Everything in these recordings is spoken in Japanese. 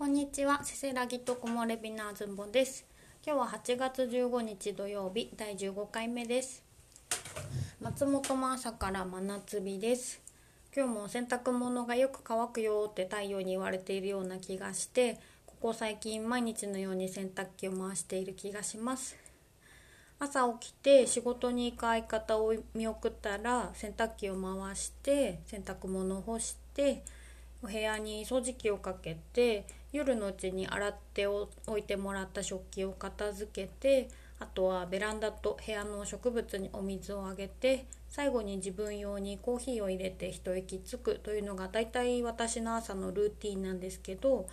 こんにちは、せせらぎとこもれびなずんぼです。今日は8月15日土曜日第15回目です。松本も朝から真夏日です。今日も洗濯物がよく乾くよって太陽に言われているような気がして、ここ最近毎日のように洗濯機を回している気がします。朝起きて仕事に行く相方を見送ったら洗濯機を回して洗濯物を干してお部屋に掃除機をかけて夜のうちに洗っておいてもらった食器を片付けてあとはベランダと部屋の植物にお水をあげて最後に自分用にコーヒーを入れて一息つくというのがだいたい私の朝のルーティンなんですけど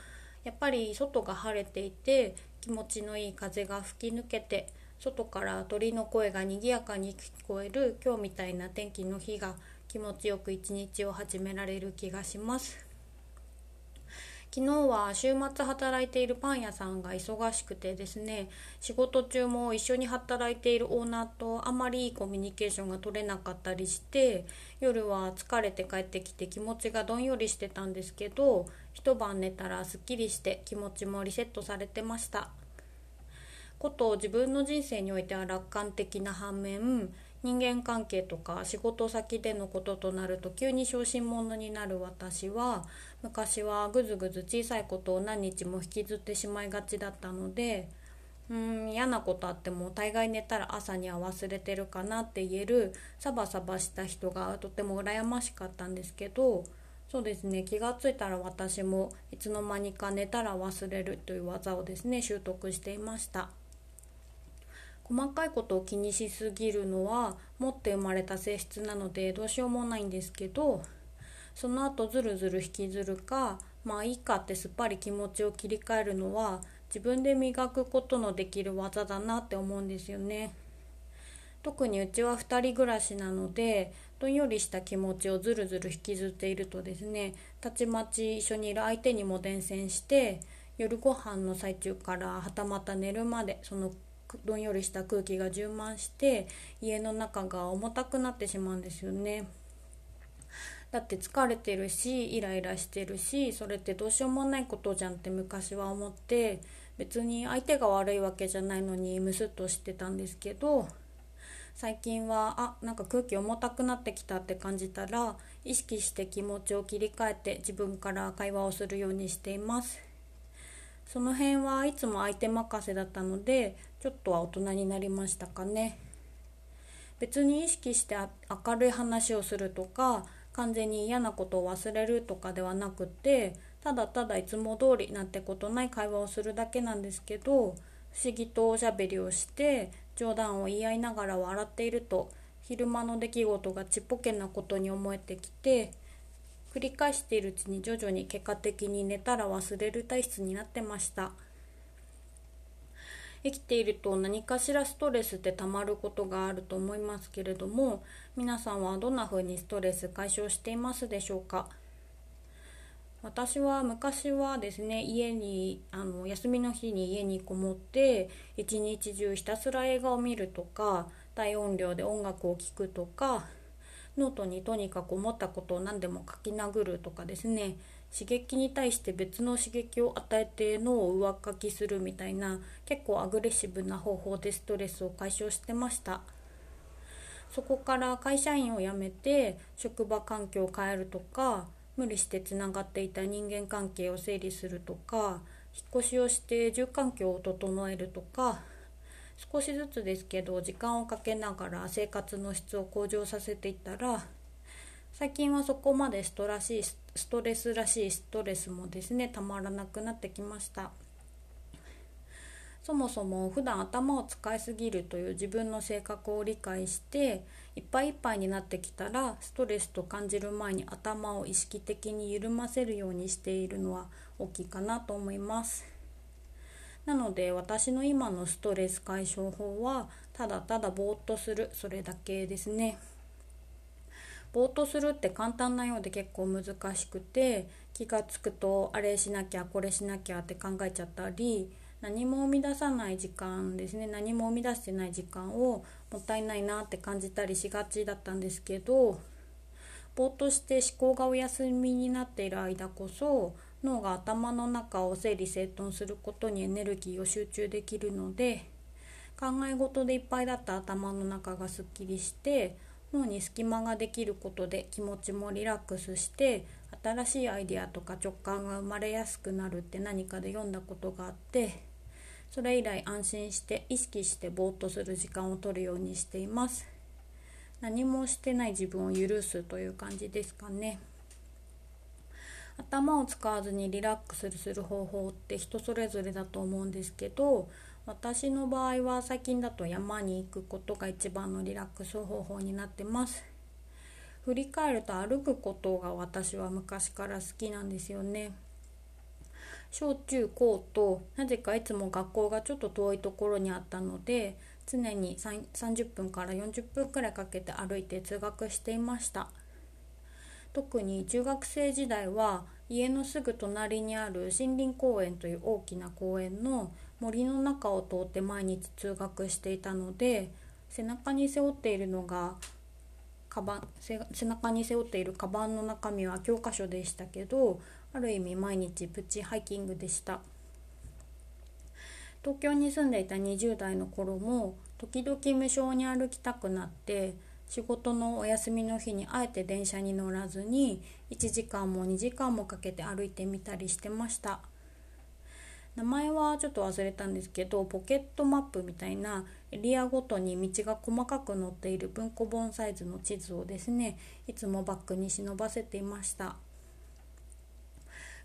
やっぱり外が晴れていて気持ちのいい風が吹き抜けて外から鳥の声が賑やかに聞こえる今日みたいな天気の日が気持ちよく一日を始められる気がします。昨日は週末働いているパン屋さんが忙しくてですね仕事中も一緒に働いているオーナーとあまりいいコミュニケーションが取れなかったりして夜は疲れて帰ってきて気持ちがどんよりしてたんですけど一晩寝たらすっきりして気持ちもリセットされてました。こと自分の人生においては楽観的な反面人間関係とか仕事先でのこととなると急に小心者になる私は昔はぐずぐず小さいことを何日も引きずってしまいがちだったのでうん嫌なことあっても大概寝たら朝には忘れてるかなって言えるサバサバした人がとても羨ましかったんですけどそうですね気がついたら私もいつの間にか寝たら忘れるという技をですね習得していました。細かいことを気にしすぎるのは持って生まれた性質なのでどうしようもないんですけどその後ずるずる引きずるかまあいいかってすっぱり気持ちを切り替えるのは自分で磨くことのできる技だなって思うんですよね。特にうちは2人暮らしなのでどんよりした気持ちをずるずる引きずっているとですねたちまち一緒にいる相手にも伝染して夜ご飯の最中からはたまた寝るまでそのどんよりした空気が充満して家の中が重たくなってしまうんですよね。だって疲れてるしイライラしてるしそれってどうしようもないことじゃんって昔は思って別に相手が悪いわけじゃないのにムスッとしてたんですけど最近はあなんか空気重たくなってきたって感じたら意識して気持ちを切り替えて自分から会話をするようにしています。その辺はいつも相手任せだったのでちょっとは大人になりましたかね。別に意識して明るい話をするとか完全に嫌なことを忘れるとかではなくてただただいつも通りなんてことない会話をするだけなんですけど不思議とおしゃべりをして冗談を言い合いながら笑っていると昼間の出来事がちっぽけなことに思えてきて繰り返しているうちに徐々に結果的に寝たら忘れる体質になってました。生きていると何かしらストレスってたまることがあると思いますけれども皆さんはどんな風にストレス解消していますでしょうか？私は昔はですね家にあの休みの日に家にこもって一日中ひたすら映画を見るとか大音量で音楽を聴くとかノートにとにかく思ったことを何でも書き殴るとかですね。刺激に対して別の刺激を与えて脳を上書きするみたいな結構アグレッシブな方法でストレスを解消してました。そこから会社員を辞めて職場環境を変えるとか無理してつながっていた人間関係を整理するとか引っ越しをして住環境を整えるとか少しずつですけど時間をかけながら生活の質を向上させていったら最近はそこまでストらしいストレスらしいストレスもですねたまらなくなってきましたそもそも普段頭を使いすぎるという自分の性格を理解していっぱいいっぱいになってきたらストレスと感じる前に頭を意識的に緩ませるようにしているのは大きいかなと思います。なので私の今のストレス解消法はただただぼーっとするそれだけですね。ぼーっとするって簡単なようで結構難しくて気が付くとあれしなきゃこれしなきゃって考えちゃったり何も生み出さない時間ですね何も生み出してない時間をもったいないなって感じたりしがちだったんですけどぼーっとして思考がお休みになっている間こそ脳が頭の中を整理整頓することにエネルギーを集中できるので考え事でいっぱいだった頭の中がすっきりして脳に隙間ができることで気持ちもリラックスして新しいアイデアとか直感が生まれやすくなるって何かで読んだことがあってそれ以来安心して意識してぼーっとする時間を取るようにしています。何もしてない自分を許すという感じですかね。頭を使わずにリラックスする方法って人それぞれだと思うんですけど私の場合は最近だと山に行くことが一番のリラックス方法になってます。振り返ると歩くことが私は昔から好きなんですよね。小中高となぜかいつも学校がちょっと遠いところにあったので常に30分から40分くらいかけて歩いて通学していました。特に中学生時代は家のすぐ隣にある森林公園という大きな公園の森の中を通って毎日通学していたので背中に背負っているのがカバン背中に背負っているカバンの中身は教科書でしたけどある意味毎日プチハイキングでした。東京に住んでいた20代の頃も時々無償に歩きたくなって仕事のお休みの日にあえて電車に乗らずに1時間も2時間もかけて歩いてみたりしてました。名前はちょっと忘れたんですけどポケットマップみたいなエリアごとに道が細かく載っている文庫本サイズの地図をですねいつもバッグに忍ばせていました。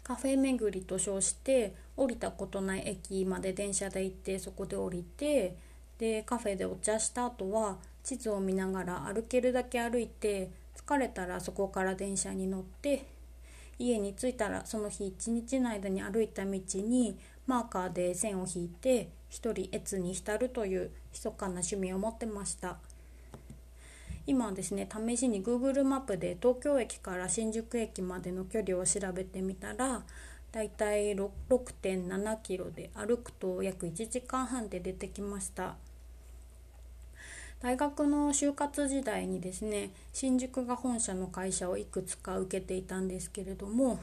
カフェ巡りと称して降りたことない駅まで電車で行ってそこで降りてでカフェでお茶した後は地図を見ながら歩けるだけ歩いて疲れたらそこから電車に乗って家に着いたらその日一日の間に歩いた道にマーカーで線を引いて一人越に浸るという密かな趣味を持ってました。今はですね試しに Google マップで東京駅から新宿駅までの距離を調べてみたらだいたい6.7キロで歩くと約1時間半で出てきました。大学の就活時代にですね新宿が本社の会社をいくつか受けていたんですけれども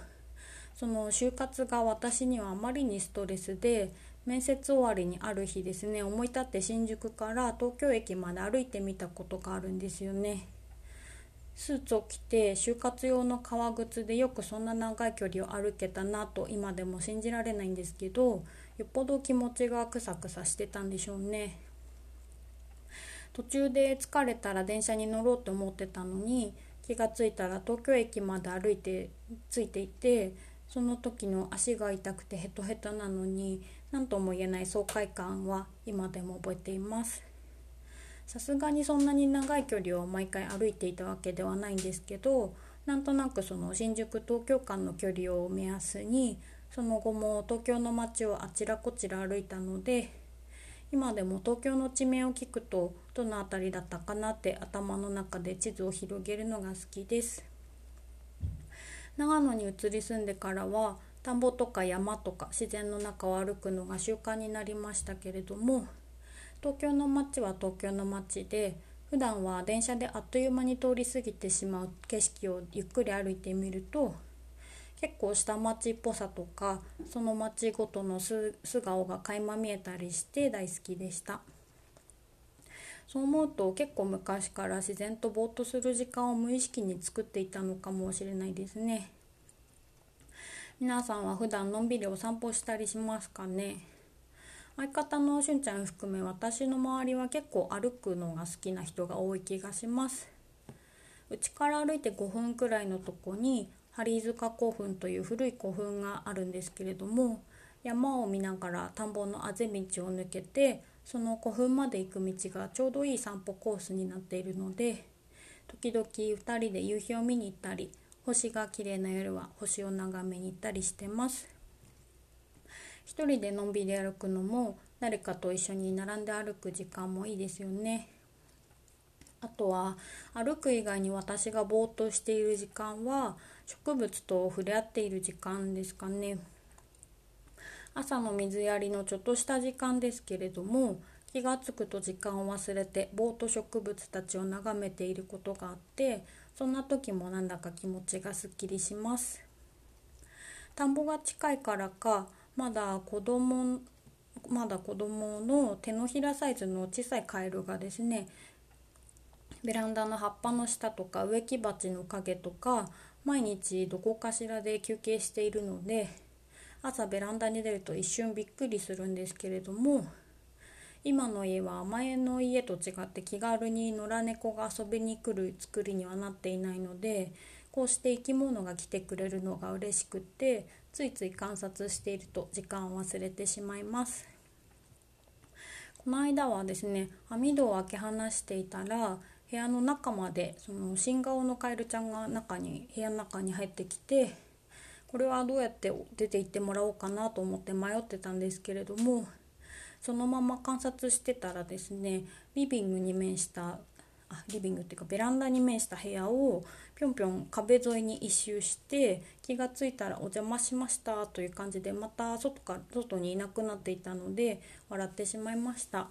その就活が私にはあまりにストレスで面接終わりにある日ですね思い立って新宿から東京駅まで歩いてみたことがあるんですよね。スーツを着て就活用の革靴でよくそんな長い距離を歩けたなと今でも信じられないんですけどよっぽど気持ちがクサクサしてたんでしょうね。途中で疲れたら電車に乗ろうと思ってたのに気がついたら東京駅まで歩いてついていてその時の足が痛くてヘトヘトなのに何とも言えない爽快感は今でも覚えています。さすがにそんなに長い距離を毎回歩いていたわけではないんですけどなんとなくその新宿東京間の距離を目安にその後も東京の街をあちらこちら歩いたので今でも東京の地名を聞くとどの辺りだったかなって頭の中で地図を広げるのが好きです。長野に移り住んでからは田んぼとか山とか自然の中を歩くのが習慣になりましたけれども東京の街は東京の街で普段は電車であっという間に通り過ぎてしまう景色をゆっくり歩いてみると結構下町っぽさとかその街ごとの素顔が垣間見えたりして大好きでした。そう思うと結構昔から自然とぼーっとする時間を無意識に作っていたのかもしれないですね。皆さんは普段のんびりお散歩したりしますかね？相方のしゅんちゃん含め私の周りは結構歩くのが好きな人が多い気がします。うちから歩いて5分くらいのとこに針塚古墳という古い古墳があるんですけれども山を見ながら田んぼのあぜ道を抜けてその古墳まで行く道がちょうどいい散歩コースになっているので時々2人で夕日を見に行ったり星が綺麗な夜は星を眺めに行ったりしてます。一人でのんびり歩くのも誰かと一緒に並んで歩く時間もいいですよね。あとは歩く以外に私がぼーっとしている時間は植物と触れ合っている時間ですかね。朝の水やりのちょっとした時間ですけれども気が付くと時間を忘れてぼーっと植物たちを眺めていることがあってそんな時もなんだか気持ちがすっきりします。田んぼが近いからかまだ子供まだ子供の手のひらサイズの小さいカエルがですねベランダの葉っぱの下とか植木鉢の陰とか毎日どこかしらで休憩しているので朝ベランダに出ると一瞬びっくりするんですけれども今の家は前の家と違って気軽に野良猫が遊びに来る作りにはなっていないのでこうして生き物が来てくれるのが嬉しくってついつい観察していると時間を忘れてしまいます。この間はですね網戸を開け放していたら部屋の中までその新顔のカエルちゃんが中に部屋の中に入ってきてこれはどうやって出て行ってもらおうかなと思って迷ってたんですけれどもそのまま観察してたらですねリビングに面したあリビングっていうかベランダに面した部屋をぴょんぴょん壁沿いに一周して気が付いたら「お邪魔しました」という感じでまた外か外にいなくなっていたので笑ってしまいました。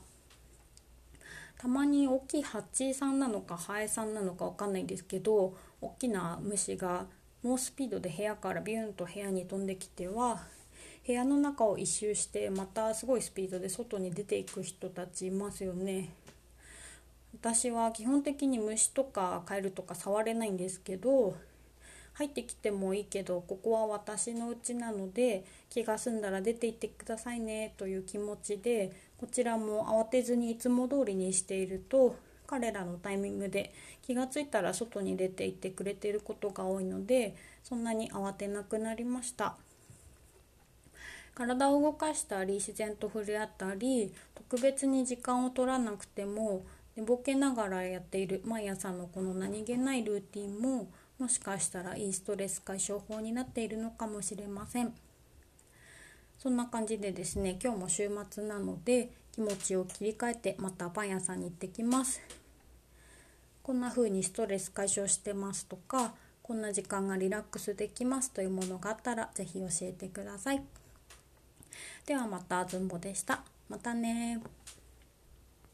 たまに大きいハチさんなのかハエさんなのかわかんないんですけど大きな虫が猛スピードで部屋からビューンと部屋に飛んできては部屋の中を一周してまたすごいスピードで外に出ていく人たちいますよね。私は基本的に虫とかカエルとか触れないんですけど入ってきてもいいけどここは私の家なので気が済んだら出て行ってくださいねという気持ちでこちらも慌てずにいつも通りにしていると彼らのタイミングで気が付いたら外に出て行ってくれていることが多いのでそんなに慌てなくなりました。体を動かしたり自然と触れ合ったり特別に時間を取らなくても寝ぼけながらやっている毎朝のこの何気ないルーティンももしかしたらいいストレス解消法になっているのかもしれません。そんな感じでですね今日も週末なので気持ちを切り替えてまたパン屋さんに行ってきます。こんな風にストレス解消してますとかこんな時間がリラックスできますというものがあったら是非教えてください。ではまたずんぼでした。またね